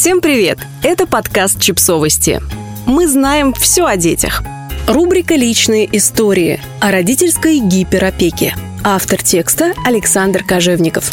Всем привет! Это подкаст «Чипсовости». Мы знаем все о детях. Рубрика «Личные истории» о родительской гиперопеке. Автор текста Александр Кожевников.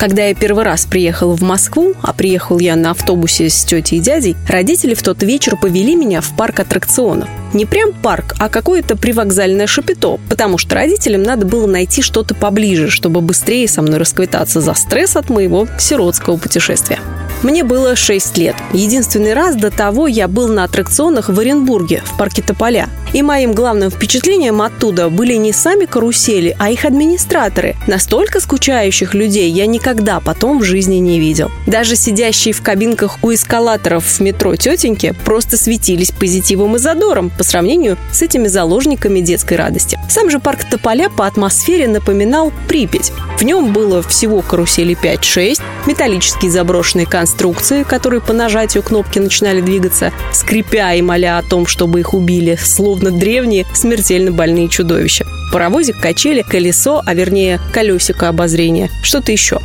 Когда я первый раз приехала в Москву, а приехал я на автобусе с тетей и дядей, родители в тот вечер повели меня в парк аттракционов. Не прям парк, а какое-то привокзальное шапито, потому что родителям надо было найти что-то поближе, чтобы быстрее со мной расквитаться за стресс от моего сиротского путешествия. Мне было 6 лет. Единственный раз до того я был на аттракционах в Оренбурге, в парке Тополя. И моим главным впечатлением оттуда были не сами карусели, а их администраторы. Настолько скучающих людей я никогда потом в жизни не видел. Даже сидящие в кабинках у эскалаторов в метро тетеньки просто светились позитивом и задором по сравнению с этими заложниками детской радости. Сам же парк Тополя по атмосфере напоминал Припять. В нем было всего карусели 5-6, металлические заброшенные конструкции, которые по нажатию кнопки начинали двигаться, скрипя и моля о том, чтобы их убили, словно древние смертельно больные чудовища. Паровозик, качели, колесо, а вернее колесико обозрения, что-то еще.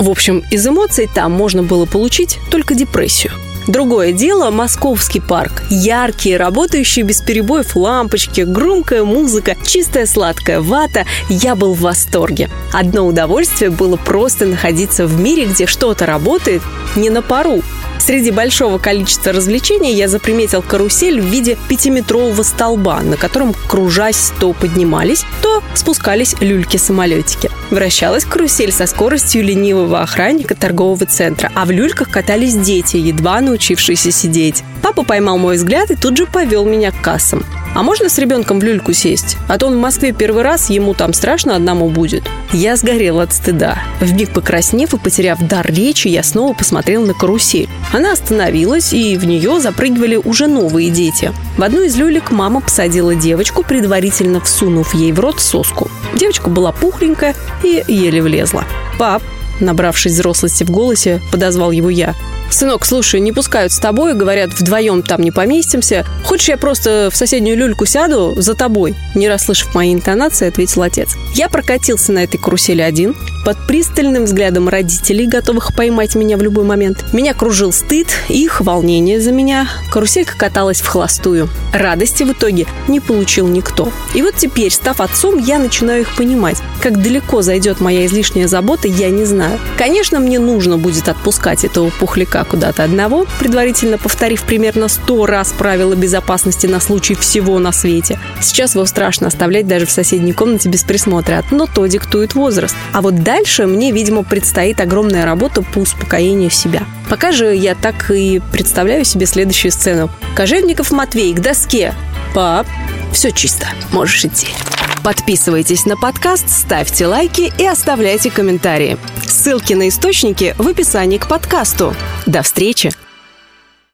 В общем, из эмоций там можно было получить только депрессию. Другое дело – московский парк. Яркие, работающие без перебоев лампочки, громкая музыка, чистая сладкая вата. Я был в восторге. Одно удовольствие было просто находиться в мире, где что-то работает не на пару, Среди большого количества развлечений я заприметил карусель в виде пятиметрового столба, на котором, кружась, то поднимались, то спускались люльки-самолетики. Вращалась карусель со скоростью ленивого охранника торгового центра, а в люльках катались дети, едва научившиеся сидеть. Папа поймал мой взгляд и тут же повел меня к кассам. А можно с ребенком в люльку сесть? А то он в Москве первый раз, ему там страшно одному будет. Я сгорел от стыда. Вмиг покраснев и потеряв дар речи, я снова посмотрел на карусель. Она остановилась, и в нее запрыгивали уже новые дети. В одну из люлек мама посадила девочку, предварительно всунув ей в рот соску. Девочка была пухленькая и еле влезла. «Пап, Набравшись взрослости в голосе, подозвал его я. «Сынок, слушай, не пускают с тобой, говорят, вдвоем там не поместимся. Хочешь, я просто в соседнюю люльку сяду за тобой?» Не расслышав моей интонации, ответил отец. Я прокатился на этой карусели один, под пристальным взглядом родителей, готовых поймать меня в любой момент. Меня кружил стыд и их волнение за меня. Каруселька каталась в холостую. Радости в итоге не получил никто. И вот теперь, став отцом, я начинаю их понимать. Как далеко зайдет моя излишняя забота, я не знаю. Конечно, мне нужно будет отпускать этого пухляка куда-то одного, предварительно повторив примерно сто раз правила безопасности на случай всего на свете. Сейчас его страшно оставлять даже в соседней комнате без присмотра, но то диктует возраст. А вот дальше мне, видимо, предстоит огромная работа по успокоению себя. Пока же я так и представляю себе следующую сцену. Кожевников Матвей к доске. Пап, все чисто, можешь идти. Подписывайтесь на подкаст, ставьте лайки и оставляйте комментарии. Ссылки на источники в описании к подкасту. До встречи!